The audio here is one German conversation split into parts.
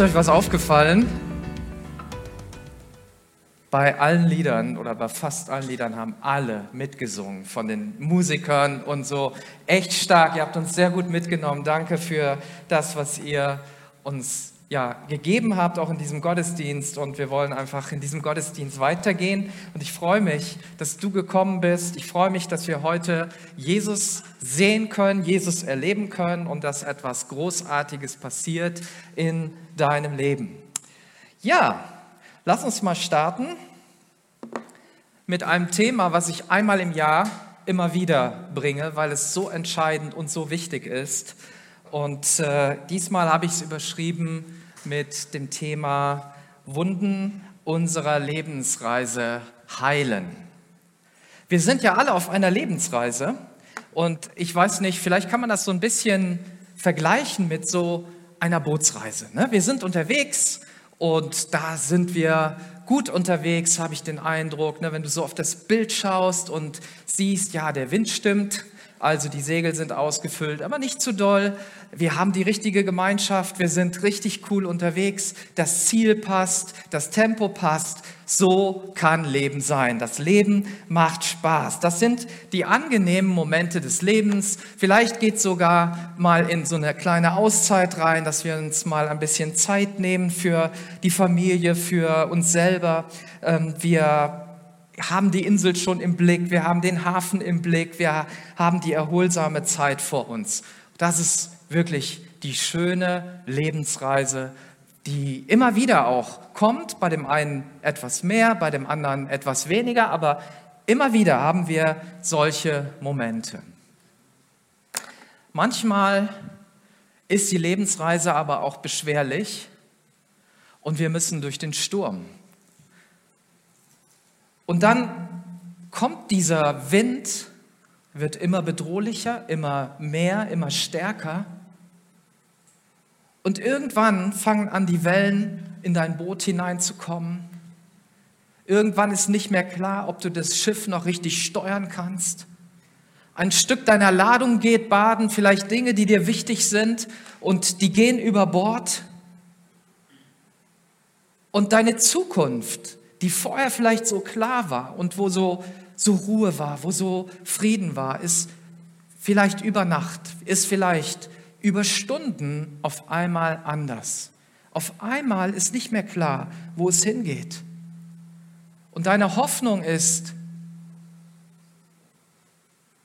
Ist euch was aufgefallen? Bei allen Liedern oder bei fast allen Liedern haben alle mitgesungen von den Musikern und so. Echt stark. Ihr habt uns sehr gut mitgenommen. Danke für das, was ihr uns ja, gegeben habt, auch in diesem Gottesdienst. Und wir wollen einfach in diesem Gottesdienst weitergehen. Und ich freue mich, dass du gekommen bist. Ich freue mich, dass wir heute Jesus sehen können, Jesus erleben können und dass etwas Großartiges passiert in deinem Leben. Ja, lass uns mal starten mit einem Thema, was ich einmal im Jahr immer wieder bringe, weil es so entscheidend und so wichtig ist. Und äh, diesmal habe ich es überschrieben mit dem Thema Wunden unserer Lebensreise heilen. Wir sind ja alle auf einer Lebensreise und ich weiß nicht, vielleicht kann man das so ein bisschen vergleichen mit so einer Bootsreise. Ne? Wir sind unterwegs und da sind wir gut unterwegs, habe ich den Eindruck. Ne? Wenn du so auf das Bild schaust und siehst, ja, der Wind stimmt, also die Segel sind ausgefüllt, aber nicht zu doll. Wir haben die richtige Gemeinschaft, wir sind richtig cool unterwegs, das Ziel passt, das Tempo passt. So kann Leben sein. Das Leben macht Spaß. Das sind die angenehmen Momente des Lebens. Vielleicht geht sogar mal in so eine kleine Auszeit rein, dass wir uns mal ein bisschen Zeit nehmen für die Familie, für uns selber. Ähm, wir haben die Insel schon im Blick, wir haben den Hafen im Blick, wir haben die erholsame Zeit vor uns. Das ist wirklich die schöne Lebensreise, die immer wieder auch kommt, bei dem einen etwas mehr, bei dem anderen etwas weniger, aber immer wieder haben wir solche Momente. Manchmal ist die Lebensreise aber auch beschwerlich und wir müssen durch den Sturm. Und dann kommt dieser Wind, wird immer bedrohlicher, immer mehr, immer stärker. Und irgendwann fangen an, die Wellen in dein Boot hineinzukommen. Irgendwann ist nicht mehr klar, ob du das Schiff noch richtig steuern kannst. Ein Stück deiner Ladung geht baden, vielleicht Dinge, die dir wichtig sind, und die gehen über Bord. Und deine Zukunft die vorher vielleicht so klar war und wo so, so Ruhe war, wo so Frieden war, ist vielleicht über Nacht, ist vielleicht über Stunden auf einmal anders. Auf einmal ist nicht mehr klar, wo es hingeht. Und deine Hoffnung ist,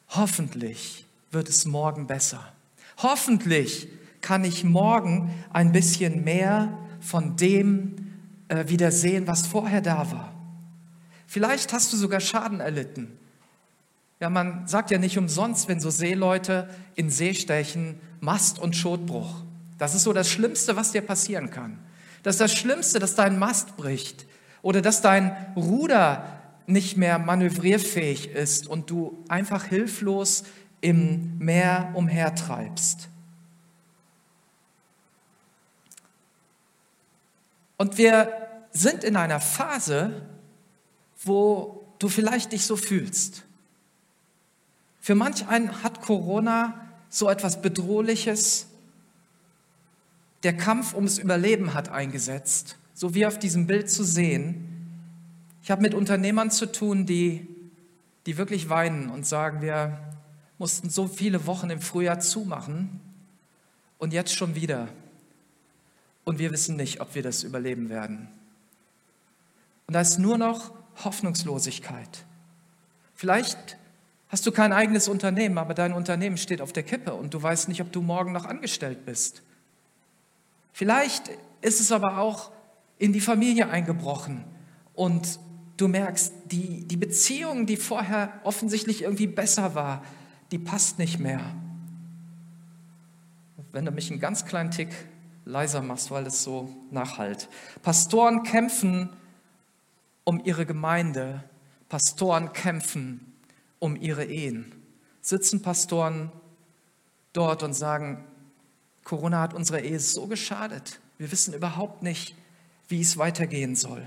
hoffentlich wird es morgen besser. Hoffentlich kann ich morgen ein bisschen mehr von dem äh, wieder sehen, was vorher da war. Vielleicht hast du sogar Schaden erlitten. Ja, man sagt ja nicht umsonst, wenn so Seeleute in See stechen, Mast- und Schotbruch. Das ist so das Schlimmste, was dir passieren kann. Das ist das Schlimmste, dass dein Mast bricht oder dass dein Ruder nicht mehr manövrierfähig ist und du einfach hilflos im Meer umhertreibst. Und wir sind in einer Phase, wo du vielleicht dich so fühlst. Für manch einen hat Corona so etwas Bedrohliches. Der Kampf ums Überleben hat eingesetzt, so wie auf diesem Bild zu sehen. Ich habe mit Unternehmern zu tun, die, die wirklich weinen und sagen, wir mussten so viele Wochen im Frühjahr zumachen und jetzt schon wieder und wir wissen nicht, ob wir das überleben werden. Und da ist nur noch Hoffnungslosigkeit. Vielleicht hast du kein eigenes Unternehmen, aber dein Unternehmen steht auf der Kippe und du weißt nicht, ob du morgen noch angestellt bist. Vielleicht ist es aber auch in die Familie eingebrochen und du merkst, die, die Beziehung, die vorher offensichtlich irgendwie besser war, die passt nicht mehr. Wenn du mich einen ganz kleinen Tick leiser machst, weil es so nachhalt. Pastoren kämpfen um ihre Gemeinde. Pastoren kämpfen um ihre Ehen. Sitzen Pastoren dort und sagen, Corona hat unserer Ehe so geschadet. Wir wissen überhaupt nicht, wie es weitergehen soll.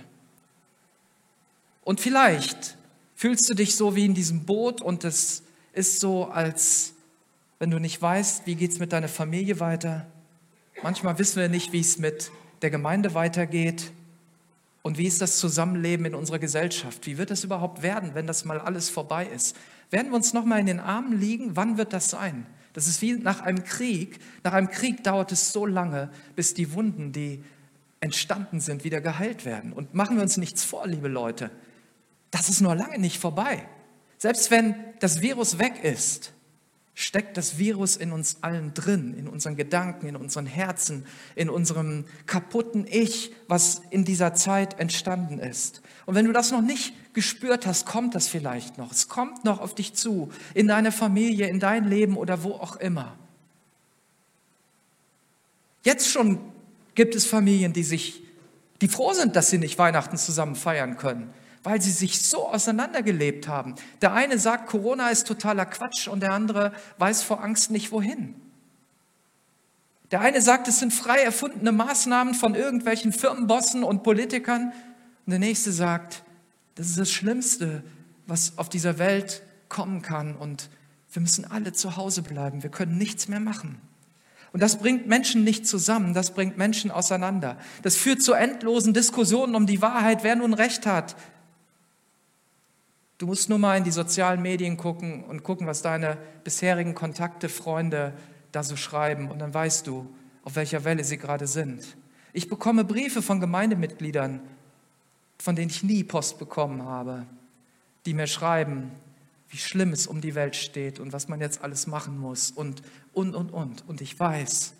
Und vielleicht fühlst du dich so wie in diesem Boot und es ist so, als wenn du nicht weißt, wie geht es mit deiner Familie weiter, Manchmal wissen wir nicht, wie es mit der Gemeinde weitergeht und wie ist das Zusammenleben in unserer Gesellschaft? Wie wird es überhaupt werden, wenn das mal alles vorbei ist? Werden wir uns noch mal in den Armen liegen? Wann wird das sein? Das ist wie nach einem Krieg. Nach einem Krieg dauert es so lange, bis die Wunden, die entstanden sind, wieder geheilt werden. Und machen wir uns nichts vor, liebe Leute. Das ist noch lange nicht vorbei. Selbst wenn das Virus weg ist, steckt das Virus in uns allen drin, in unseren Gedanken, in unseren Herzen, in unserem kaputten Ich, was in dieser Zeit entstanden ist. Und wenn du das noch nicht gespürt hast, kommt das vielleicht noch. Es kommt noch auf dich zu, in deine Familie, in dein Leben oder wo auch immer. Jetzt schon gibt es Familien, die sich, die froh sind, dass sie nicht Weihnachten zusammen feiern können weil sie sich so auseinandergelebt haben. Der eine sagt, Corona ist totaler Quatsch und der andere weiß vor Angst nicht wohin. Der eine sagt, es sind frei erfundene Maßnahmen von irgendwelchen Firmenbossen und Politikern. Und der nächste sagt, das ist das Schlimmste, was auf dieser Welt kommen kann. Und wir müssen alle zu Hause bleiben. Wir können nichts mehr machen. Und das bringt Menschen nicht zusammen, das bringt Menschen auseinander. Das führt zu endlosen Diskussionen um die Wahrheit, wer nun recht hat. Du musst nur mal in die sozialen Medien gucken und gucken, was deine bisherigen Kontakte, Freunde da so schreiben. Und dann weißt du, auf welcher Welle sie gerade sind. Ich bekomme Briefe von Gemeindemitgliedern, von denen ich nie Post bekommen habe, die mir schreiben, wie schlimm es um die Welt steht und was man jetzt alles machen muss und, und, und, und. Und ich weiß,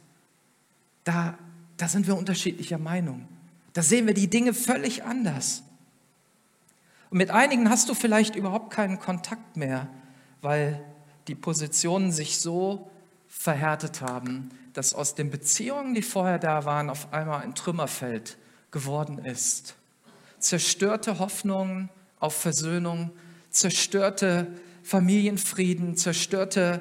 da, da sind wir unterschiedlicher Meinung. Da sehen wir die Dinge völlig anders. Und mit einigen hast du vielleicht überhaupt keinen Kontakt mehr, weil die Positionen sich so verhärtet haben, dass aus den Beziehungen, die vorher da waren, auf einmal ein Trümmerfeld geworden ist. Zerstörte Hoffnungen auf Versöhnung, zerstörte Familienfrieden, zerstörte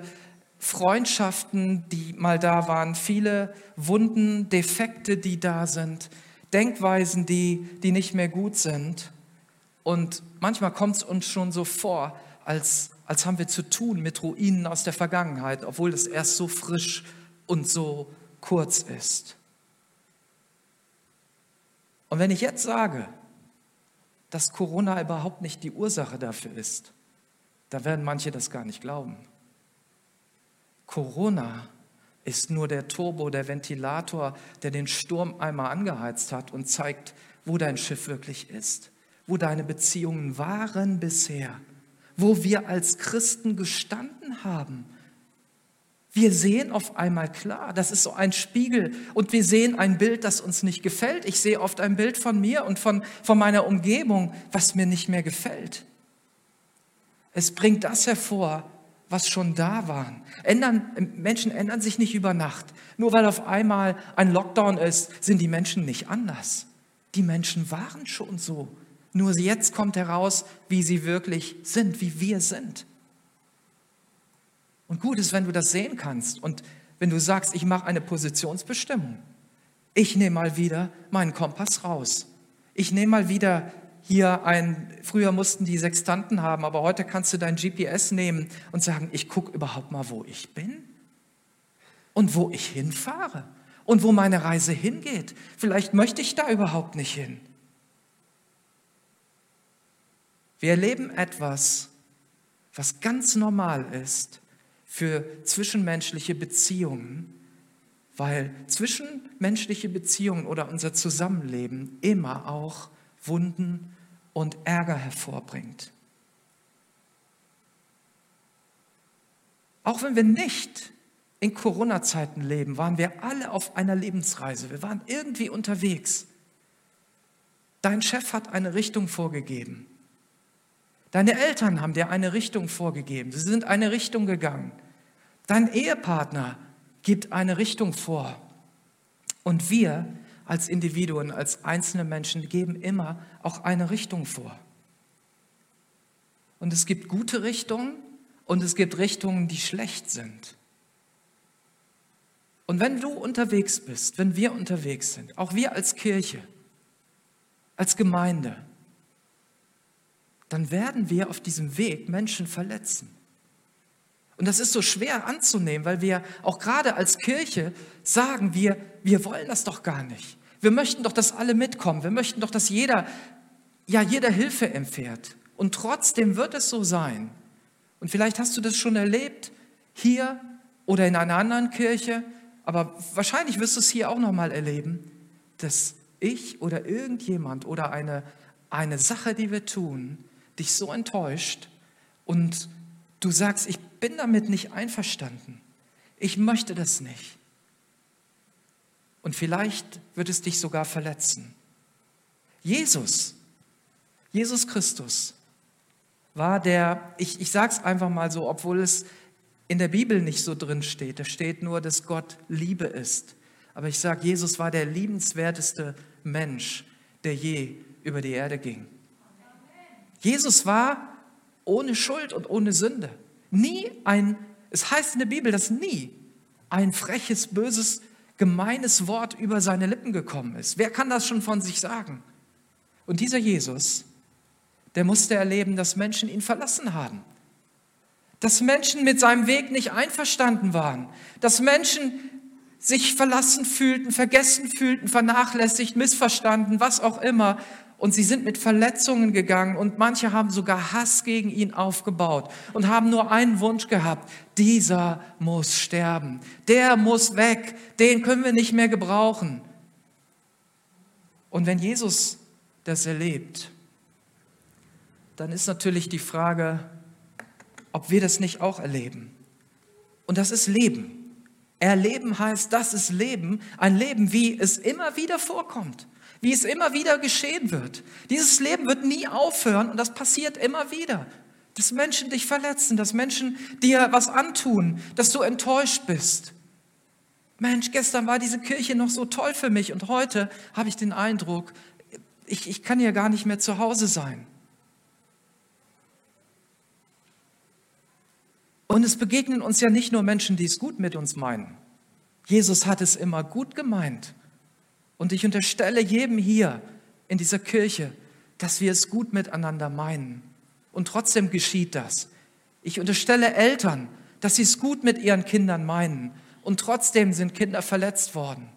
Freundschaften, die mal da waren, viele Wunden, Defekte, die da sind, Denkweisen, die, die nicht mehr gut sind. Und manchmal kommt es uns schon so vor, als, als haben wir zu tun mit Ruinen aus der Vergangenheit, obwohl es erst so frisch und so kurz ist. Und wenn ich jetzt sage, dass Corona überhaupt nicht die Ursache dafür ist, da werden manche das gar nicht glauben. Corona ist nur der Turbo, der Ventilator, der den Sturm einmal angeheizt hat und zeigt, wo dein Schiff wirklich ist wo deine Beziehungen waren bisher, wo wir als Christen gestanden haben. Wir sehen auf einmal klar, das ist so ein Spiegel und wir sehen ein Bild, das uns nicht gefällt. Ich sehe oft ein Bild von mir und von, von meiner Umgebung, was mir nicht mehr gefällt. Es bringt das hervor, was schon da war. Ändern, Menschen ändern sich nicht über Nacht. Nur weil auf einmal ein Lockdown ist, sind die Menschen nicht anders. Die Menschen waren schon so. Nur jetzt kommt heraus, wie sie wirklich sind, wie wir sind. Und gut ist, wenn du das sehen kannst und wenn du sagst, ich mache eine Positionsbestimmung. Ich nehme mal wieder meinen Kompass raus. Ich nehme mal wieder hier ein, früher mussten die Sextanten haben, aber heute kannst du dein GPS nehmen und sagen, ich gucke überhaupt mal, wo ich bin und wo ich hinfahre und wo meine Reise hingeht. Vielleicht möchte ich da überhaupt nicht hin. Wir erleben etwas, was ganz normal ist für zwischenmenschliche Beziehungen, weil zwischenmenschliche Beziehungen oder unser Zusammenleben immer auch Wunden und Ärger hervorbringt. Auch wenn wir nicht in Corona-Zeiten leben, waren wir alle auf einer Lebensreise. Wir waren irgendwie unterwegs. Dein Chef hat eine Richtung vorgegeben. Deine Eltern haben dir eine Richtung vorgegeben. Sie sind eine Richtung gegangen. Dein Ehepartner gibt eine Richtung vor. Und wir als Individuen, als einzelne Menschen geben immer auch eine Richtung vor. Und es gibt gute Richtungen und es gibt Richtungen, die schlecht sind. Und wenn du unterwegs bist, wenn wir unterwegs sind, auch wir als Kirche, als Gemeinde, dann werden wir auf diesem Weg Menschen verletzen. Und das ist so schwer anzunehmen, weil wir auch gerade als Kirche sagen, wir, wir wollen das doch gar nicht. Wir möchten doch, dass alle mitkommen. Wir möchten doch, dass jeder, ja, jeder Hilfe empfährt. Und trotzdem wird es so sein. Und vielleicht hast du das schon erlebt, hier oder in einer anderen Kirche, aber wahrscheinlich wirst du es hier auch nochmal erleben, dass ich oder irgendjemand oder eine, eine Sache, die wir tun, dich so enttäuscht und du sagst, ich bin damit nicht einverstanden. Ich möchte das nicht. Und vielleicht wird es dich sogar verletzen. Jesus, Jesus Christus war der, ich, ich sage es einfach mal so, obwohl es in der Bibel nicht so drin steht. Da steht nur, dass Gott Liebe ist. Aber ich sage, Jesus war der liebenswerteste Mensch, der je über die Erde ging. Jesus war ohne Schuld und ohne Sünde. Nie ein, es heißt in der Bibel, dass nie ein freches, böses, gemeines Wort über seine Lippen gekommen ist. Wer kann das schon von sich sagen? Und dieser Jesus, der musste erleben, dass Menschen ihn verlassen haben. Dass Menschen mit seinem Weg nicht einverstanden waren. Dass Menschen sich verlassen fühlten, vergessen fühlten, vernachlässigt, missverstanden, was auch immer und sie sind mit Verletzungen gegangen und manche haben sogar Hass gegen ihn aufgebaut und haben nur einen Wunsch gehabt, dieser muss sterben, der muss weg, den können wir nicht mehr gebrauchen. Und wenn Jesus das erlebt, dann ist natürlich die Frage, ob wir das nicht auch erleben. Und das ist Leben. Erleben heißt, das ist Leben, ein Leben, wie es immer wieder vorkommt wie es immer wieder geschehen wird. Dieses Leben wird nie aufhören und das passiert immer wieder. Dass Menschen dich verletzen, dass Menschen dir was antun, dass du enttäuscht bist. Mensch, gestern war diese Kirche noch so toll für mich und heute habe ich den Eindruck, ich, ich kann ja gar nicht mehr zu Hause sein. Und es begegnen uns ja nicht nur Menschen, die es gut mit uns meinen. Jesus hat es immer gut gemeint. Und ich unterstelle jedem hier in dieser Kirche, dass wir es gut miteinander meinen. Und trotzdem geschieht das. Ich unterstelle Eltern, dass sie es gut mit ihren Kindern meinen. Und trotzdem sind Kinder verletzt worden.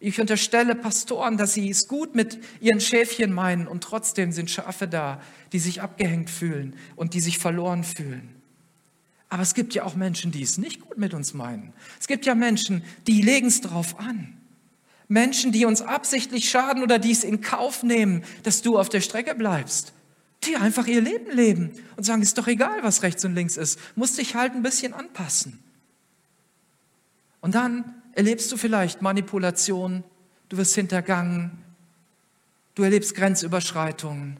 Ich unterstelle Pastoren, dass sie es gut mit ihren Schäfchen meinen und trotzdem sind Schafe da, die sich abgehängt fühlen und die sich verloren fühlen. Aber es gibt ja auch Menschen, die es nicht gut mit uns meinen. Es gibt ja Menschen, die legen es drauf an. Menschen, die uns absichtlich schaden oder die es in Kauf nehmen, dass du auf der Strecke bleibst. Die einfach ihr Leben leben und sagen, ist doch egal, was rechts und links ist, musst dich halt ein bisschen anpassen. Und dann erlebst du vielleicht Manipulation, du wirst hintergangen, du erlebst Grenzüberschreitungen,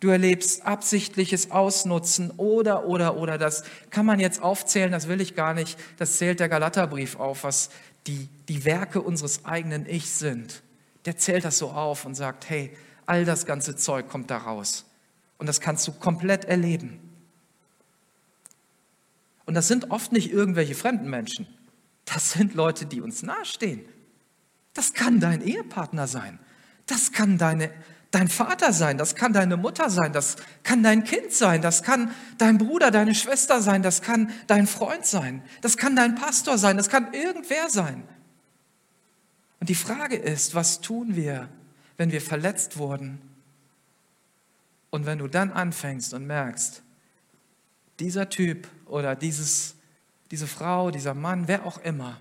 du erlebst absichtliches Ausnutzen oder, oder, oder. Das kann man jetzt aufzählen, das will ich gar nicht. Das zählt der Galaterbrief auf, was die, die Werke unseres eigenen Ichs sind, der zählt das so auf und sagt, hey, all das ganze Zeug kommt da raus. Und das kannst du komplett erleben. Und das sind oft nicht irgendwelche fremden Menschen. Das sind Leute, die uns nahestehen. Das kann dein Ehepartner sein. Das kann deine dein Vater sein, das kann deine Mutter sein, das kann dein Kind sein, das kann dein Bruder, deine Schwester sein, das kann dein Freund sein, das kann dein Pastor sein, das kann irgendwer sein. Und die Frage ist, was tun wir, wenn wir verletzt wurden? Und wenn du dann anfängst und merkst, dieser Typ oder dieses, diese Frau, dieser Mann, wer auch immer,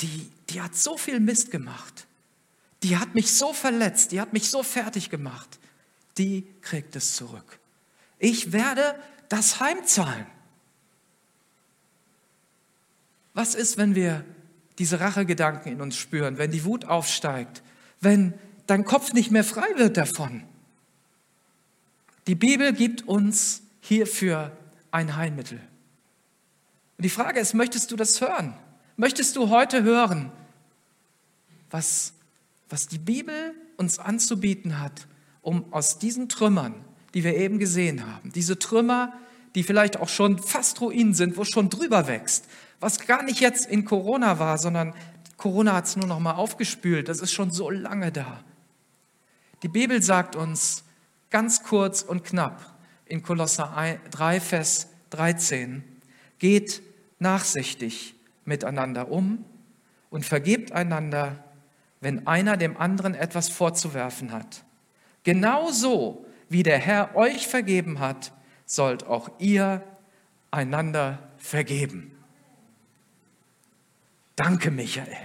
die, die hat so viel Mist gemacht die hat mich so verletzt, die hat mich so fertig gemacht, die kriegt es zurück. Ich werde das heimzahlen. Was ist, wenn wir diese Rachegedanken in uns spüren, wenn die Wut aufsteigt, wenn dein Kopf nicht mehr frei wird davon? Die Bibel gibt uns hierfür ein Heilmittel. Und die Frage ist, möchtest du das hören? Möchtest du heute hören, was was die Bibel uns anzubieten hat, um aus diesen Trümmern, die wir eben gesehen haben, diese Trümmer, die vielleicht auch schon fast Ruinen sind, wo schon drüber wächst, was gar nicht jetzt in Corona war, sondern Corona hat es nur noch mal aufgespült, das ist schon so lange da. Die Bibel sagt uns ganz kurz und knapp in Kolosser 3, Vers 13, geht nachsichtig miteinander um und vergebt einander, wenn einer dem anderen etwas vorzuwerfen hat. Genauso wie der Herr euch vergeben hat, sollt auch ihr einander vergeben. Danke, Michael.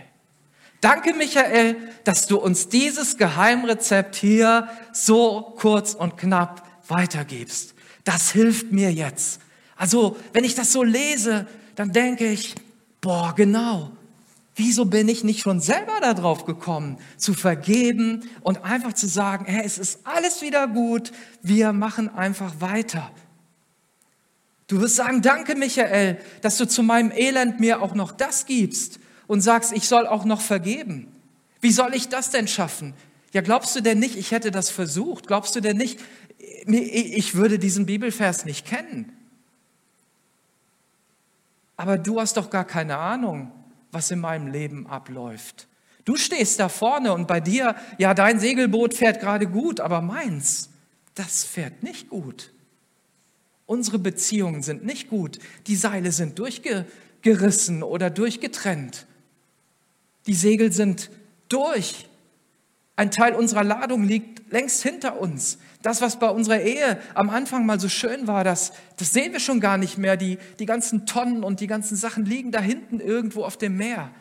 Danke, Michael, dass du uns dieses Geheimrezept hier so kurz und knapp weitergibst. Das hilft mir jetzt. Also, wenn ich das so lese, dann denke ich, boah, genau. Wieso bin ich nicht schon selber darauf gekommen, zu vergeben und einfach zu sagen, hey, es ist alles wieder gut, wir machen einfach weiter. Du wirst sagen, danke Michael, dass du zu meinem Elend mir auch noch das gibst und sagst, ich soll auch noch vergeben. Wie soll ich das denn schaffen? Ja, glaubst du denn nicht, ich hätte das versucht? Glaubst du denn nicht, ich würde diesen Bibelvers nicht kennen? Aber du hast doch gar keine Ahnung, was in meinem Leben abläuft. Du stehst da vorne und bei dir, ja, dein Segelboot fährt gerade gut, aber meins, das fährt nicht gut. Unsere Beziehungen sind nicht gut. Die Seile sind durchgerissen oder durchgetrennt. Die Segel sind durch. Ein Teil unserer Ladung liegt längst hinter uns. Das, was bei unserer Ehe am Anfang mal so schön war, das, das sehen wir schon gar nicht mehr. Die, die ganzen Tonnen und die ganzen Sachen liegen da hinten irgendwo auf dem Meer.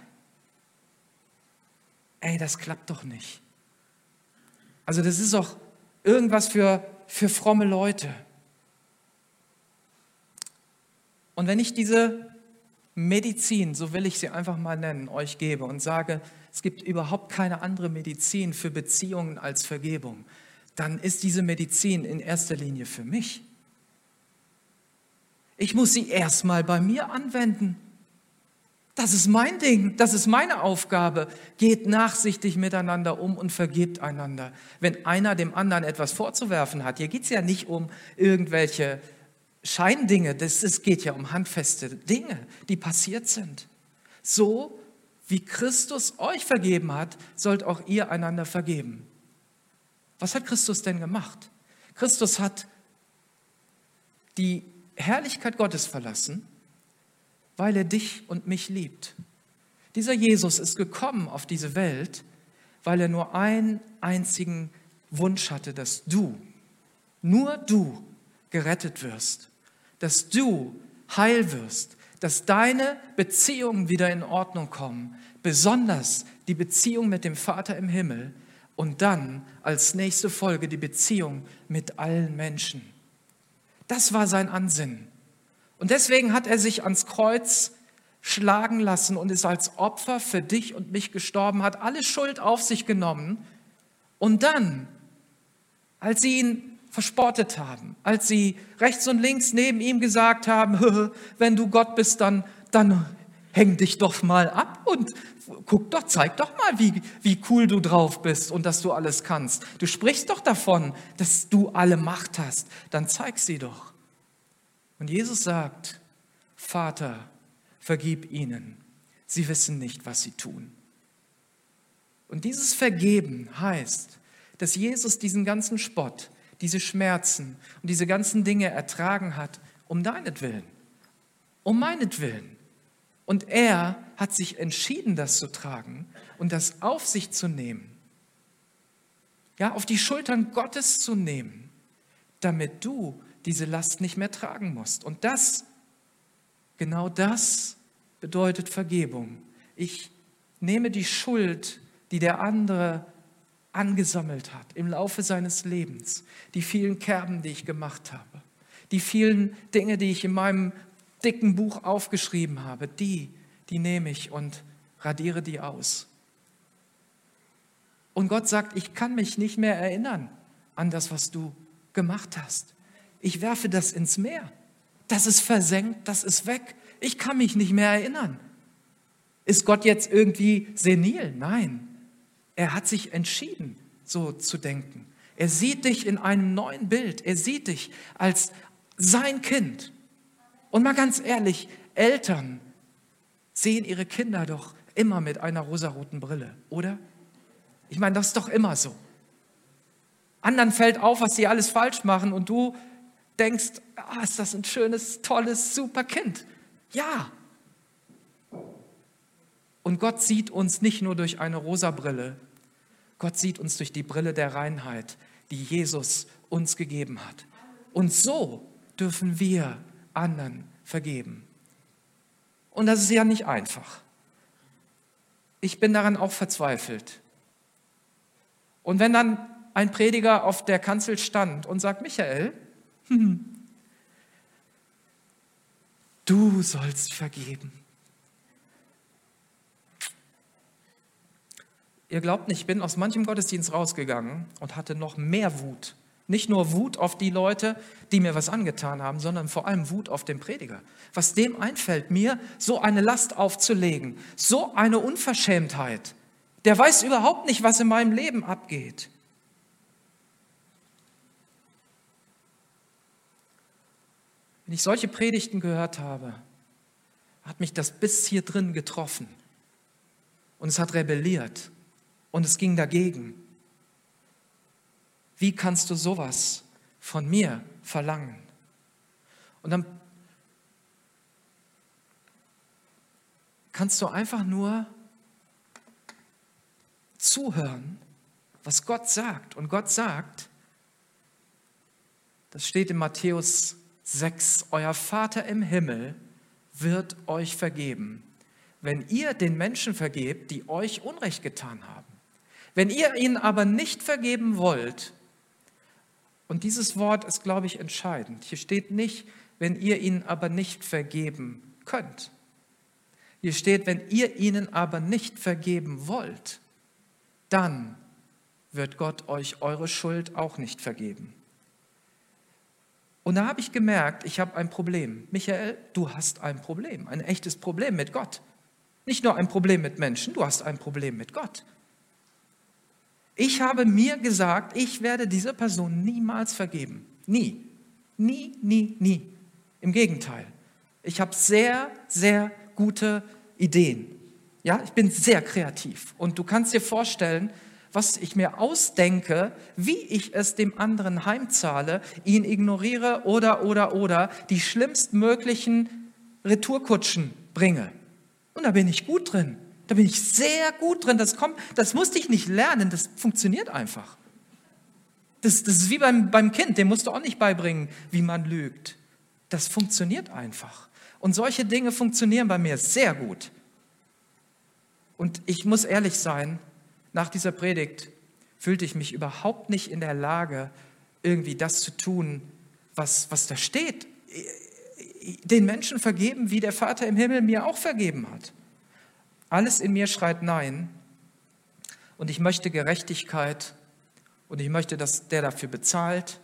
Ey, das klappt doch nicht. Also das ist doch irgendwas für, für fromme Leute. Und wenn ich diese Medizin, so will ich sie einfach mal nennen, euch gebe und sage, es gibt überhaupt keine andere Medizin für Beziehungen als Vergebung, dann ist diese Medizin in erster Linie für mich. Ich muss sie erstmal bei mir anwenden. Das ist mein Ding, das ist meine Aufgabe. Geht nachsichtig miteinander um und vergebt einander. Wenn einer dem anderen etwas vorzuwerfen hat, hier geht es ja nicht um irgendwelche Scheindinge, es geht ja um handfeste Dinge, die passiert sind. So wie Christus euch vergeben hat, sollt auch ihr einander vergeben. Was hat Christus denn gemacht? Christus hat die Herrlichkeit Gottes verlassen, weil er dich und mich liebt. Dieser Jesus ist gekommen auf diese Welt, weil er nur einen einzigen Wunsch hatte, dass du, nur du gerettet wirst dass du heil wirst, dass deine Beziehungen wieder in Ordnung kommen, besonders die Beziehung mit dem Vater im Himmel und dann als nächste Folge die Beziehung mit allen Menschen. Das war sein Ansinnen. Und deswegen hat er sich ans Kreuz schlagen lassen und ist als Opfer für dich und mich gestorben, hat alle Schuld auf sich genommen. Und dann, als sie ihn verspottet haben, als sie rechts und links neben ihm gesagt haben, wenn du Gott bist, dann, dann häng dich doch mal ab und guck doch, zeig doch mal, wie, wie cool du drauf bist und dass du alles kannst. Du sprichst doch davon, dass du alle Macht hast, dann zeig sie doch. Und Jesus sagt, Vater, vergib ihnen, sie wissen nicht, was sie tun. Und dieses Vergeben heißt, dass Jesus diesen ganzen Spott, diese Schmerzen und diese ganzen Dinge ertragen hat, um deinetwillen, um meinetwillen. Und er hat sich entschieden, das zu tragen und das auf sich zu nehmen. Ja, auf die Schultern Gottes zu nehmen, damit du diese Last nicht mehr tragen musst. Und das, genau das bedeutet Vergebung. Ich nehme die Schuld, die der andere angesammelt hat im Laufe seines Lebens, die vielen Kerben, die ich gemacht habe, die vielen Dinge, die ich in meinem dicken Buch aufgeschrieben habe, die, die nehme ich und radiere die aus. Und Gott sagt, ich kann mich nicht mehr erinnern an das, was du gemacht hast. Ich werfe das ins Meer. Das ist versenkt, das ist weg. Ich kann mich nicht mehr erinnern. Ist Gott jetzt irgendwie senil? Nein. Er hat sich entschieden, so zu denken. Er sieht dich in einem neuen Bild. Er sieht dich als sein Kind. Und mal ganz ehrlich, Eltern sehen ihre Kinder doch immer mit einer rosaroten Brille, oder? Ich meine, das ist doch immer so. Anderen fällt auf, was sie alles falsch machen und du denkst, ah, ist das ein schönes, tolles, super Kind. Ja. Und Gott sieht uns nicht nur durch eine rosa Brille, Gott sieht uns durch die Brille der Reinheit, die Jesus uns gegeben hat. Und so dürfen wir anderen vergeben. Und das ist ja nicht einfach. Ich bin daran auch verzweifelt. Und wenn dann ein Prediger auf der Kanzel stand und sagt, Michael, du sollst vergeben. Ihr glaubt nicht, ich bin aus manchem Gottesdienst rausgegangen und hatte noch mehr Wut. Nicht nur Wut auf die Leute, die mir was angetan haben, sondern vor allem Wut auf den Prediger. Was dem einfällt, mir so eine Last aufzulegen, so eine Unverschämtheit. Der weiß überhaupt nicht, was in meinem Leben abgeht. Wenn ich solche Predigten gehört habe, hat mich das bis hier drin getroffen. Und es hat rebelliert und es ging dagegen. Wie kannst du sowas von mir verlangen? Und dann kannst du einfach nur zuhören, was Gott sagt. Und Gott sagt, das steht in Matthäus 6, euer Vater im Himmel wird euch vergeben, wenn ihr den Menschen vergebt, die euch Unrecht getan haben. Wenn ihr ihnen aber nicht vergeben wollt, und dieses Wort ist, glaube ich, entscheidend. Hier steht nicht, wenn ihr ihnen aber nicht vergeben könnt. Hier steht, wenn ihr ihnen aber nicht vergeben wollt, dann wird Gott euch eure Schuld auch nicht vergeben. Und da habe ich gemerkt, ich habe ein Problem. Michael, du hast ein Problem, ein echtes Problem mit Gott. Nicht nur ein Problem mit Menschen, du hast ein Problem mit Gott. Ich habe mir gesagt, ich werde dieser Person niemals vergeben. Nie. Nie, nie, nie. Im Gegenteil. Ich habe sehr, sehr gute Ideen. Ja, ich bin sehr kreativ. Und du kannst dir vorstellen, was ich mir ausdenke, wie ich es dem anderen heimzahle, ihn ignoriere oder, oder, oder die schlimmstmöglichen Retourkutschen bringe. Und da bin ich gut drin. Da bin ich sehr gut drin. Das, kommt, das musste ich nicht lernen, das funktioniert einfach. Das, das ist wie beim, beim Kind, dem musst du auch nicht beibringen, wie man lügt. Das funktioniert einfach. Und solche Dinge funktionieren bei mir sehr gut. Und ich muss ehrlich sein, nach dieser Predigt fühlte ich mich überhaupt nicht in der Lage, irgendwie das zu tun, was, was da steht. Den Menschen vergeben, wie der Vater im Himmel mir auch vergeben hat. Alles in mir schreit Nein. Und ich möchte Gerechtigkeit. Und ich möchte, dass der dafür bezahlt.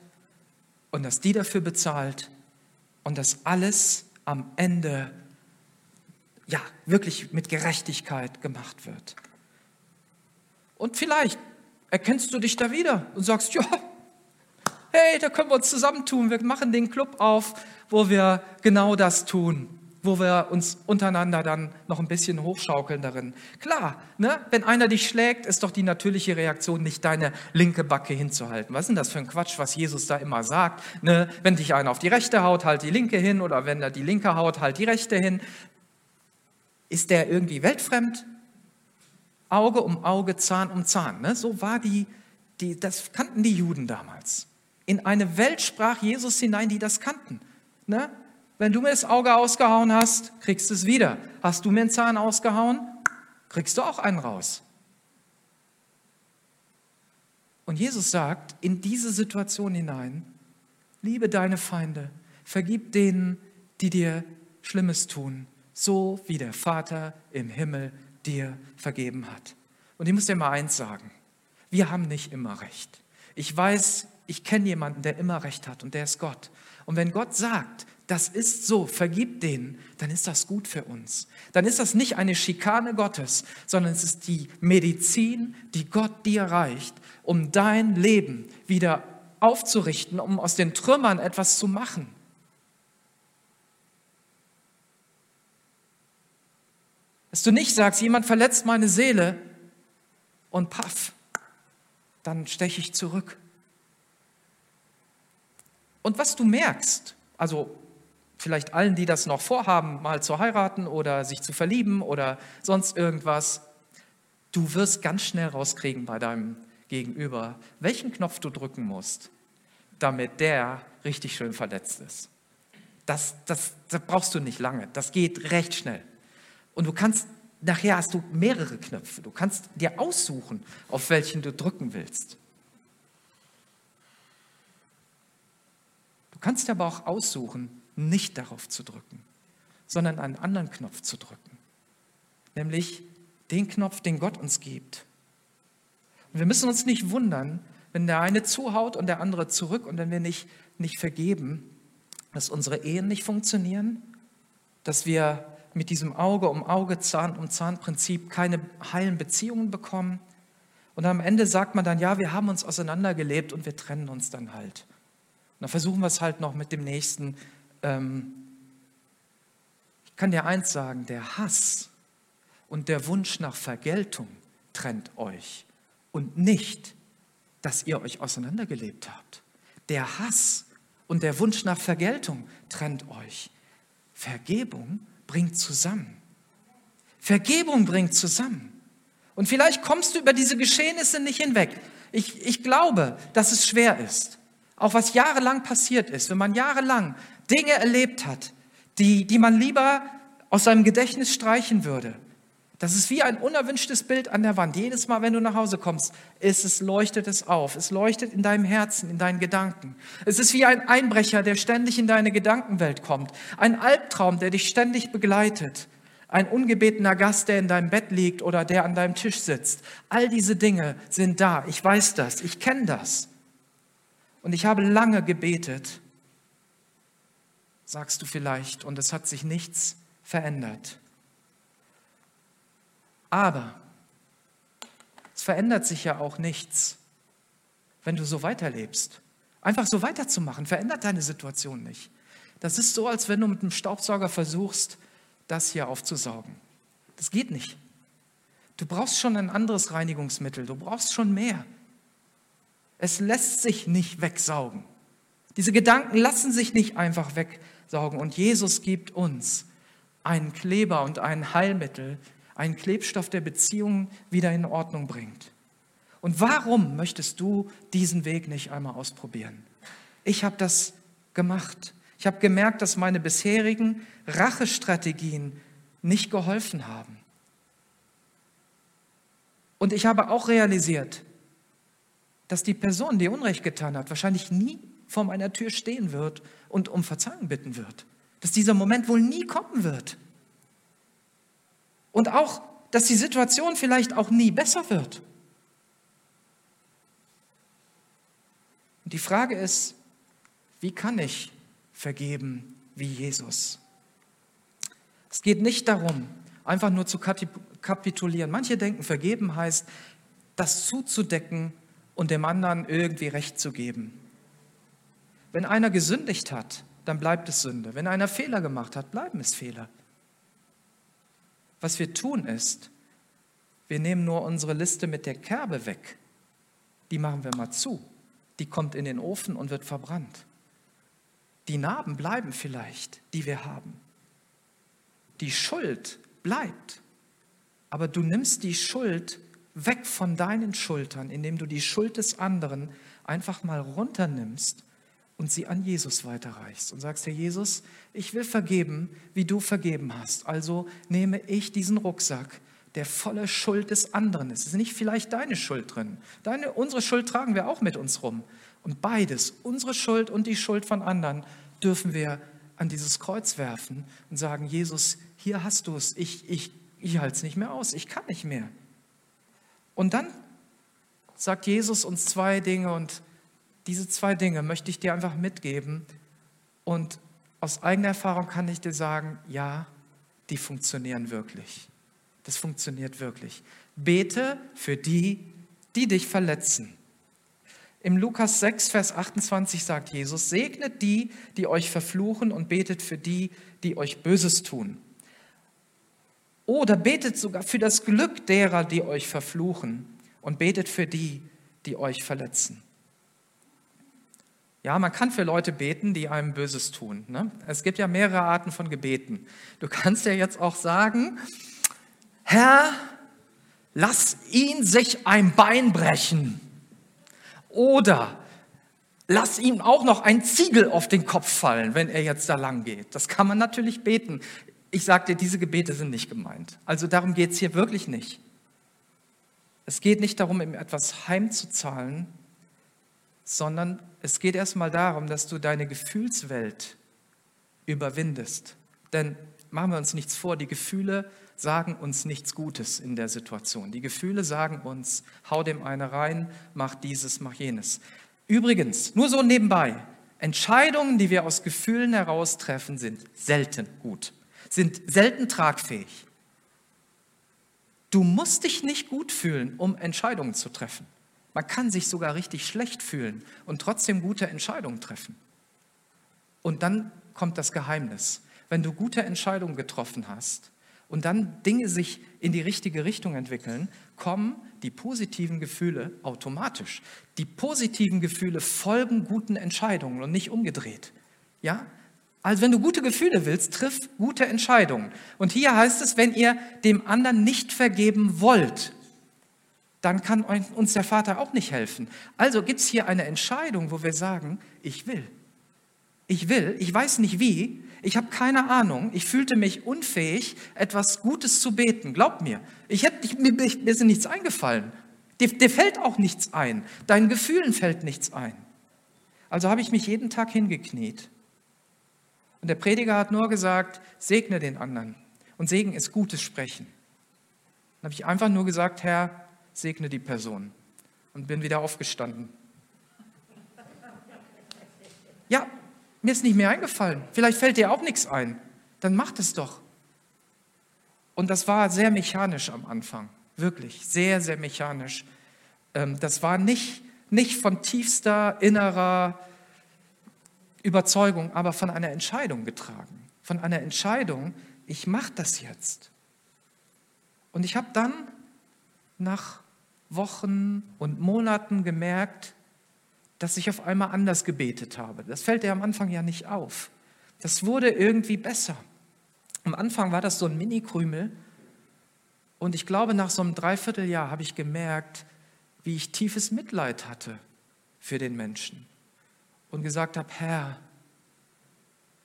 Und dass die dafür bezahlt. Und dass alles am Ende ja wirklich mit Gerechtigkeit gemacht wird. Und vielleicht erkennst du dich da wieder und sagst, ja, hey, da können wir uns zusammentun, wir machen den Club auf, wo wir genau das tun wo wir uns untereinander dann noch ein bisschen hochschaukeln darin. Klar, ne? wenn einer dich schlägt, ist doch die natürliche Reaktion, nicht deine linke Backe hinzuhalten. Was ist denn das für ein Quatsch, was Jesus da immer sagt? Ne? Wenn dich einer auf die rechte haut, halt die linke hin oder wenn er die linke haut, halt die rechte hin. Ist der irgendwie weltfremd? Auge um Auge, Zahn um Zahn. Ne? So war die, die, das kannten die Juden damals. In eine Welt sprach Jesus hinein, die das kannten. Ne? Wenn du mir das Auge ausgehauen hast, kriegst du es wieder. Hast du mir einen Zahn ausgehauen, kriegst du auch einen raus. Und Jesus sagt in diese Situation hinein, liebe deine Feinde, vergib denen, die dir Schlimmes tun, so wie der Vater im Himmel dir vergeben hat. Und ich muss dir mal eins sagen, wir haben nicht immer recht. Ich weiß, ich kenne jemanden, der immer recht hat und der ist Gott. Und wenn Gott sagt, das ist so, vergib denen, dann ist das gut für uns. Dann ist das nicht eine Schikane Gottes, sondern es ist die Medizin, die Gott dir reicht, um dein Leben wieder aufzurichten, um aus den Trümmern etwas zu machen. Dass du nicht sagst, jemand verletzt meine Seele und paff, dann steche ich zurück. Und was du merkst, also vielleicht allen, die das noch vorhaben, mal zu heiraten oder sich zu verlieben oder sonst irgendwas. Du wirst ganz schnell rauskriegen bei deinem Gegenüber, welchen Knopf du drücken musst, damit der richtig schön verletzt ist. Das, das, das brauchst du nicht lange. Das geht recht schnell. Und du kannst, nachher hast du mehrere Knöpfe. Du kannst dir aussuchen, auf welchen du drücken willst. Du kannst aber auch aussuchen, nicht darauf zu drücken, sondern einen anderen Knopf zu drücken. Nämlich den Knopf, den Gott uns gibt. Und wir müssen uns nicht wundern, wenn der eine zuhaut und der andere zurück und wenn wir nicht, nicht vergeben, dass unsere Ehen nicht funktionieren, dass wir mit diesem Auge um Auge, Zahn um Zahn Prinzip keine heilen Beziehungen bekommen. Und am Ende sagt man dann, ja, wir haben uns auseinandergelebt und wir trennen uns dann halt. Und dann versuchen wir es halt noch mit dem Nächsten. Ähm ich kann dir eins sagen, der Hass und der Wunsch nach Vergeltung trennt euch und nicht, dass ihr euch auseinandergelebt habt. Der Hass und der Wunsch nach Vergeltung trennt euch. Vergebung bringt zusammen. Vergebung bringt zusammen. Und vielleicht kommst du über diese Geschehnisse nicht hinweg. Ich, ich glaube, dass es schwer ist. Auch was jahrelang passiert ist, wenn man jahrelang Dinge erlebt hat, die, die man lieber aus seinem Gedächtnis streichen würde, das ist wie ein unerwünschtes Bild an der Wand. Jedes Mal, wenn du nach Hause kommst, ist es, leuchtet es auf. Es leuchtet in deinem Herzen, in deinen Gedanken. Es ist wie ein Einbrecher, der ständig in deine Gedankenwelt kommt. Ein Albtraum, der dich ständig begleitet. Ein ungebetener Gast, der in deinem Bett liegt oder der an deinem Tisch sitzt. All diese Dinge sind da. Ich weiß das. Ich kenne das. Und ich habe lange gebetet, sagst du vielleicht, und es hat sich nichts verändert. Aber es verändert sich ja auch nichts, wenn du so weiterlebst. Einfach so weiterzumachen, verändert deine Situation nicht. Das ist so, als wenn du mit einem Staubsauger versuchst, das hier aufzusaugen. Das geht nicht. Du brauchst schon ein anderes Reinigungsmittel, du brauchst schon mehr. Es lässt sich nicht wegsaugen. Diese Gedanken lassen sich nicht einfach wegsaugen. Und Jesus gibt uns einen Kleber und ein Heilmittel, einen Klebstoff der Beziehungen wieder in Ordnung bringt. Und warum möchtest du diesen Weg nicht einmal ausprobieren? Ich habe das gemacht. Ich habe gemerkt, dass meine bisherigen Rachestrategien nicht geholfen haben. Und ich habe auch realisiert, dass die Person, die Unrecht getan hat, wahrscheinlich nie vor meiner Tür stehen wird und um Verzeihung bitten wird. Dass dieser Moment wohl nie kommen wird. Und auch, dass die Situation vielleicht auch nie besser wird. Und die Frage ist, wie kann ich vergeben wie Jesus? Es geht nicht darum, einfach nur zu kapitulieren. Manche denken, vergeben heißt, das zuzudecken und dem anderen irgendwie Recht zu geben. Wenn einer gesündigt hat, dann bleibt es Sünde. Wenn einer Fehler gemacht hat, bleiben es Fehler. Was wir tun ist, wir nehmen nur unsere Liste mit der Kerbe weg. Die machen wir mal zu. Die kommt in den Ofen und wird verbrannt. Die Narben bleiben vielleicht, die wir haben. Die Schuld bleibt. Aber du nimmst die Schuld weg von deinen Schultern, indem du die Schuld des anderen einfach mal runternimmst und sie an Jesus weiterreichst und sagst, Herr Jesus, ich will vergeben, wie du vergeben hast. Also nehme ich diesen Rucksack, der voller Schuld des anderen ist. Es ist nicht vielleicht deine Schuld drin. Deine, unsere Schuld tragen wir auch mit uns rum. Und beides, unsere Schuld und die Schuld von anderen, dürfen wir an dieses Kreuz werfen und sagen, Jesus, hier hast du es, ich, ich, ich halte es nicht mehr aus, ich kann nicht mehr. Und dann sagt Jesus uns zwei Dinge und diese zwei Dinge möchte ich dir einfach mitgeben. Und aus eigener Erfahrung kann ich dir sagen, ja, die funktionieren wirklich. Das funktioniert wirklich. Bete für die, die dich verletzen. Im Lukas 6, Vers 28 sagt Jesus, segnet die, die euch verfluchen und betet für die, die euch Böses tun. Oder betet sogar für das Glück derer, die euch verfluchen und betet für die, die euch verletzen. Ja, man kann für Leute beten, die einem Böses tun. Ne? Es gibt ja mehrere Arten von Gebeten. Du kannst ja jetzt auch sagen, Herr, lass ihn sich ein Bein brechen. Oder lass ihm auch noch ein Ziegel auf den Kopf fallen, wenn er jetzt da lang geht. Das kann man natürlich beten. Ich sage dir, diese Gebete sind nicht gemeint. Also darum geht es hier wirklich nicht. Es geht nicht darum, ihm etwas heimzuzahlen, sondern es geht erstmal darum, dass du deine Gefühlswelt überwindest. Denn machen wir uns nichts vor, die Gefühle sagen uns nichts Gutes in der Situation. Die Gefühle sagen uns, hau dem eine rein, mach dieses, mach jenes. Übrigens, nur so nebenbei, Entscheidungen, die wir aus Gefühlen heraus treffen, sind selten gut, sind selten tragfähig. Du musst dich nicht gut fühlen, um Entscheidungen zu treffen. Man kann sich sogar richtig schlecht fühlen und trotzdem gute Entscheidungen treffen. Und dann kommt das Geheimnis. Wenn du gute Entscheidungen getroffen hast und dann Dinge sich in die richtige Richtung entwickeln, kommen die positiven Gefühle automatisch. Die positiven Gefühle folgen guten Entscheidungen und nicht umgedreht. Ja? Also wenn du gute Gefühle willst, triff gute Entscheidungen. Und hier heißt es, wenn ihr dem anderen nicht vergeben wollt, dann kann uns der Vater auch nicht helfen. Also gibt es hier eine Entscheidung, wo wir sagen, ich will. Ich will, ich weiß nicht wie, ich habe keine Ahnung, ich fühlte mich unfähig, etwas Gutes zu beten. Glaub mir, ich hätte, ich, mir, mir ist nichts eingefallen. Dir, dir fällt auch nichts ein. Deinen Gefühlen fällt nichts ein. Also habe ich mich jeden Tag hingekniet und der Prediger hat nur gesagt, segne den anderen. Und Segen ist gutes Sprechen. Dann habe ich einfach nur gesagt, Herr, segne die Person. Und bin wieder aufgestanden. Ja, mir ist nicht mehr eingefallen. Vielleicht fällt dir auch nichts ein. Dann mach es doch. Und das war sehr mechanisch am Anfang. Wirklich, sehr, sehr mechanisch. Ähm, das war nicht, nicht von tiefster innerer Überzeugung, aber von einer Entscheidung getragen. Von einer Entscheidung, ich mache das jetzt. Und ich habe dann nach Wochen und Monaten gemerkt, dass ich auf einmal anders gebetet habe. Das fällt dir am Anfang ja nicht auf. Das wurde irgendwie besser. Am Anfang war das so ein Mini-Krümel und ich glaube, nach so einem Dreivierteljahr habe ich gemerkt, wie ich tiefes Mitleid hatte für den Menschen und gesagt habe, Herr,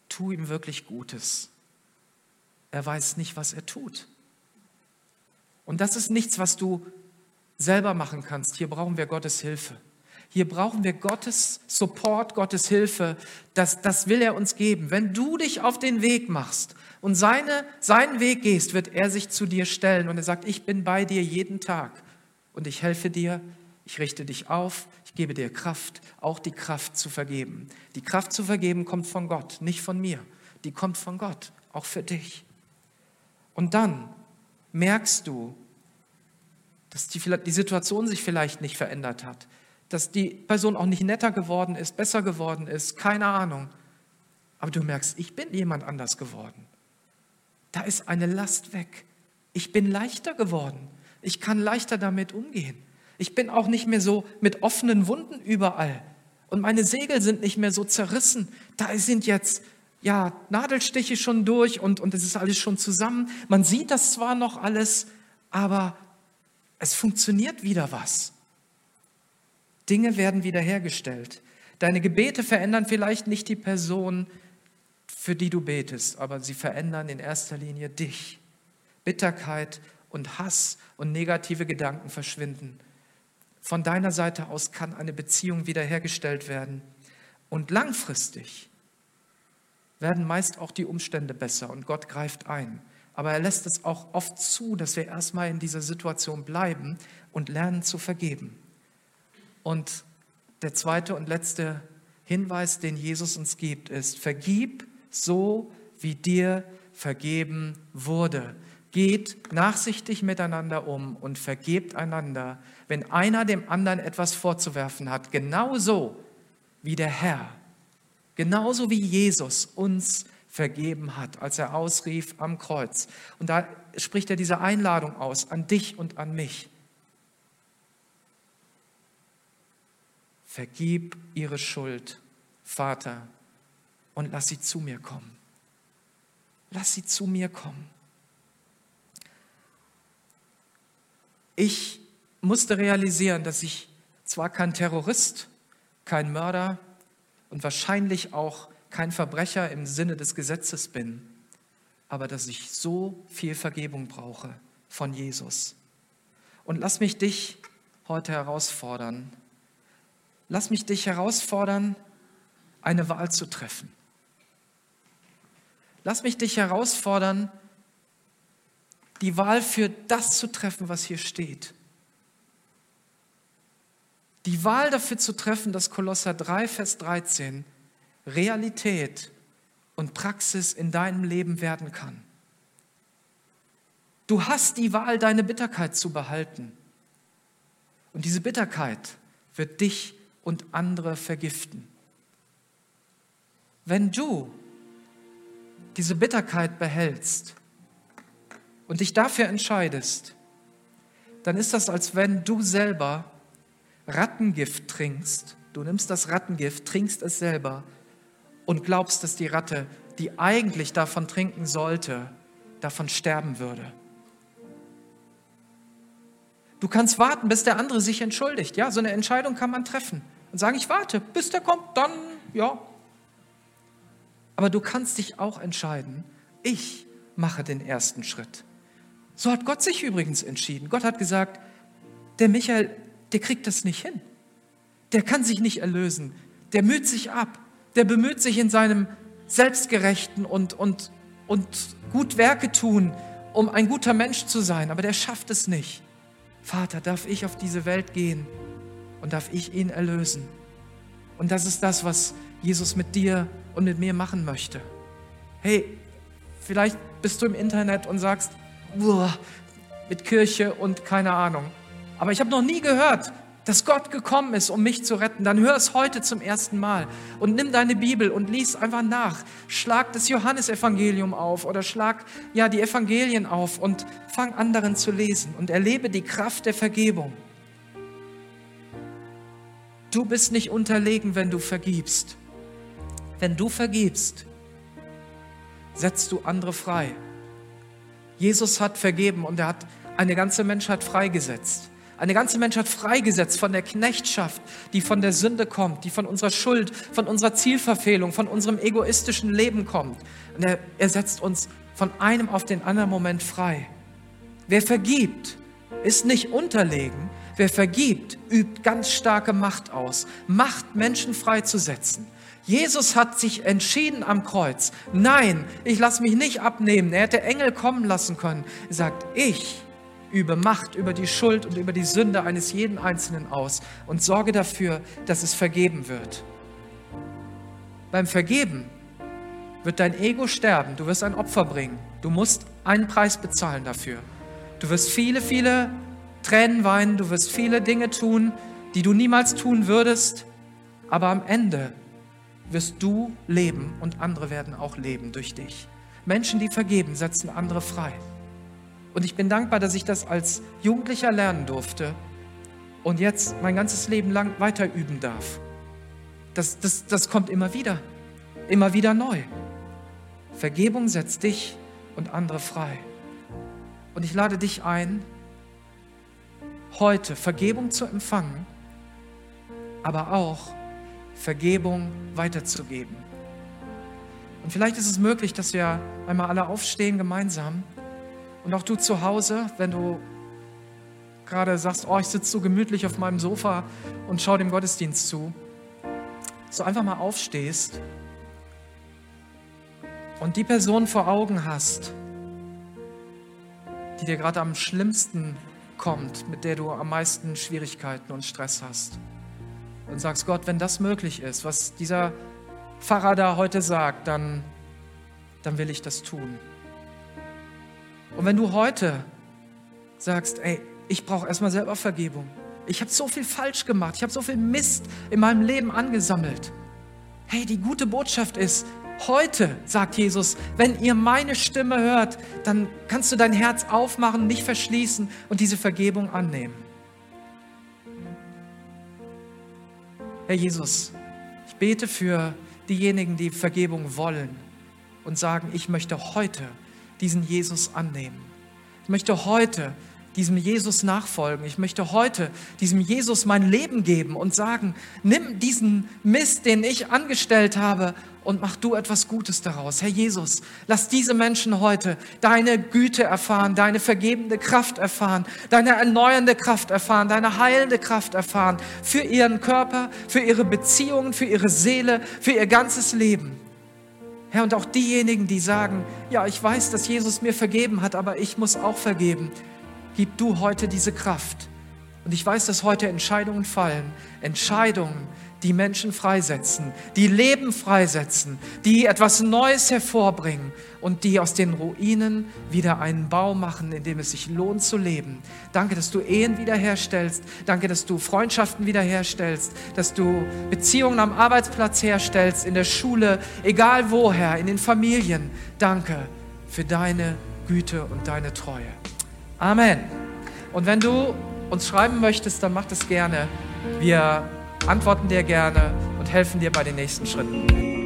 tu ihm wirklich Gutes. Er weiß nicht, was er tut. Und das ist nichts, was du selber machen kannst. Hier brauchen wir Gottes Hilfe. Hier brauchen wir Gottes Support, Gottes Hilfe. Das, das will er uns geben. Wenn du dich auf den Weg machst und seine, seinen Weg gehst, wird er sich zu dir stellen und er sagt, ich bin bei dir jeden Tag und ich helfe dir, ich richte dich auf, ich gebe dir Kraft, auch die Kraft zu vergeben. Die Kraft zu vergeben kommt von Gott, nicht von mir. Die kommt von Gott, auch für dich. Und dann merkst du, dass die, die Situation sich vielleicht nicht verändert hat, dass die Person auch nicht netter geworden ist, besser geworden ist, keine Ahnung. Aber du merkst, ich bin jemand anders geworden. Da ist eine Last weg. Ich bin leichter geworden. Ich kann leichter damit umgehen. Ich bin auch nicht mehr so mit offenen Wunden überall. Und meine Segel sind nicht mehr so zerrissen. Da sind jetzt ja Nadelstiche schon durch und, und es ist alles schon zusammen. Man sieht das zwar noch alles, aber es funktioniert wieder was. Dinge werden wiederhergestellt. Deine Gebete verändern vielleicht nicht die Person, für die du betest, aber sie verändern in erster Linie dich. Bitterkeit und Hass und negative Gedanken verschwinden. Von deiner Seite aus kann eine Beziehung wiederhergestellt werden. Und langfristig werden meist auch die Umstände besser und Gott greift ein. Aber er lässt es auch oft zu, dass wir erstmal in dieser Situation bleiben und lernen zu vergeben. Und der zweite und letzte Hinweis, den Jesus uns gibt, ist, vergib so, wie dir vergeben wurde. Geht nachsichtig miteinander um und vergebt einander, wenn einer dem anderen etwas vorzuwerfen hat, genauso wie der Herr, genauso wie Jesus uns vergeben hat, als er ausrief am Kreuz. Und da spricht er diese Einladung aus an dich und an mich. Vergib ihre Schuld, Vater, und lass sie zu mir kommen. Lass sie zu mir kommen. Ich musste realisieren, dass ich zwar kein Terrorist, kein Mörder und wahrscheinlich auch kein Verbrecher im Sinne des Gesetzes bin, aber dass ich so viel Vergebung brauche von Jesus. Und lass mich dich heute herausfordern. Lass mich dich herausfordern, eine Wahl zu treffen. Lass mich dich herausfordern, die Wahl für das zu treffen, was hier steht. Die Wahl dafür zu treffen, dass Kolosser 3, Vers 13 Realität und Praxis in deinem Leben werden kann. Du hast die Wahl, deine Bitterkeit zu behalten. Und diese Bitterkeit wird dich und andere vergiften. Wenn du diese Bitterkeit behältst und dich dafür entscheidest, dann ist das, als wenn du selber Rattengift trinkst. Du nimmst das Rattengift, trinkst es selber und glaubst, dass die Ratte, die eigentlich davon trinken sollte, davon sterben würde. Du kannst warten, bis der andere sich entschuldigt. Ja, so eine Entscheidung kann man treffen und sagen, ich warte, bis der kommt, dann ja. Aber du kannst dich auch entscheiden, ich mache den ersten Schritt. So hat Gott sich übrigens entschieden. Gott hat gesagt, der Michael, der kriegt das nicht hin. Der kann sich nicht erlösen. Der müht sich ab der bemüht sich in seinem Selbstgerechten und, und, und gut Werke tun, um ein guter Mensch zu sein, aber der schafft es nicht. Vater, darf ich auf diese Welt gehen und darf ich ihn erlösen? Und das ist das, was Jesus mit dir und mit mir machen möchte. Hey, vielleicht bist du im Internet und sagst, mit Kirche und keine Ahnung. Aber ich habe noch nie gehört, dass Gott gekommen ist, um mich zu retten, dann hör es heute zum ersten Mal und nimm deine Bibel und lies einfach nach. Schlag das Johannesevangelium auf oder schlag ja die Evangelien auf und fang anderen zu lesen und erlebe die Kraft der Vergebung. Du bist nicht unterlegen, wenn du vergibst. Wenn du vergibst, setzt du andere frei. Jesus hat vergeben und er hat eine ganze Menschheit freigesetzt. Eine ganze Menschheit freigesetzt von der Knechtschaft, die von der Sünde kommt, die von unserer Schuld, von unserer Zielverfehlung, von unserem egoistischen Leben kommt. Und er, er setzt uns von einem auf den anderen Moment frei. Wer vergibt, ist nicht unterlegen. Wer vergibt, übt ganz starke Macht aus. Macht, Menschen freizusetzen. Jesus hat sich entschieden am Kreuz. Nein, ich lasse mich nicht abnehmen. Er hätte Engel kommen lassen können. Er sagt, ich übe Macht über die Schuld und über die Sünde eines jeden Einzelnen aus und sorge dafür, dass es vergeben wird. Beim Vergeben wird dein Ego sterben, du wirst ein Opfer bringen, du musst einen Preis bezahlen dafür. Du wirst viele, viele Tränen weinen, du wirst viele Dinge tun, die du niemals tun würdest, aber am Ende wirst du leben und andere werden auch leben durch dich. Menschen, die vergeben, setzen andere frei. Und ich bin dankbar, dass ich das als Jugendlicher lernen durfte und jetzt mein ganzes Leben lang weiter üben darf. Das, das, das kommt immer wieder, immer wieder neu. Vergebung setzt dich und andere frei. Und ich lade dich ein, heute Vergebung zu empfangen, aber auch Vergebung weiterzugeben. Und vielleicht ist es möglich, dass wir einmal alle aufstehen gemeinsam. Und auch du zu Hause, wenn du gerade sagst, oh, ich sitze so gemütlich auf meinem Sofa und schaue dem Gottesdienst zu, so einfach mal aufstehst und die Person vor Augen hast, die dir gerade am schlimmsten kommt, mit der du am meisten Schwierigkeiten und Stress hast. Und sagst, Gott, wenn das möglich ist, was dieser Pfarrer da heute sagt, dann, dann will ich das tun. Und wenn du heute sagst, ey, ich brauche erstmal selber Vergebung. Ich habe so viel falsch gemacht. Ich habe so viel Mist in meinem Leben angesammelt. Hey, die gute Botschaft ist, heute, sagt Jesus, wenn ihr meine Stimme hört, dann kannst du dein Herz aufmachen, nicht verschließen und diese Vergebung annehmen. Herr Jesus, ich bete für diejenigen, die Vergebung wollen und sagen, ich möchte heute diesen Jesus annehmen. Ich möchte heute diesem Jesus nachfolgen. Ich möchte heute diesem Jesus mein Leben geben und sagen, nimm diesen Mist, den ich angestellt habe, und mach du etwas Gutes daraus. Herr Jesus, lass diese Menschen heute deine Güte erfahren, deine vergebende Kraft erfahren, deine erneuernde Kraft erfahren, deine heilende Kraft erfahren für ihren Körper, für ihre Beziehungen, für ihre Seele, für ihr ganzes Leben. Herr, und auch diejenigen, die sagen, ja, ich weiß, dass Jesus mir vergeben hat, aber ich muss auch vergeben. Gib du heute diese Kraft. Und ich weiß, dass heute Entscheidungen fallen. Entscheidungen, die Menschen freisetzen, die Leben freisetzen, die etwas Neues hervorbringen und die aus den Ruinen wieder einen Bau machen, in dem es sich lohnt zu leben. Danke, dass du Ehen wiederherstellst. Danke, dass du Freundschaften wiederherstellst, dass du Beziehungen am Arbeitsplatz herstellst, in der Schule, egal woher, in den Familien. Danke für deine Güte und deine Treue. Amen. Und wenn du uns schreiben möchtest, dann mach das gerne. Wir antworten dir gerne und helfen dir bei den nächsten Schritten.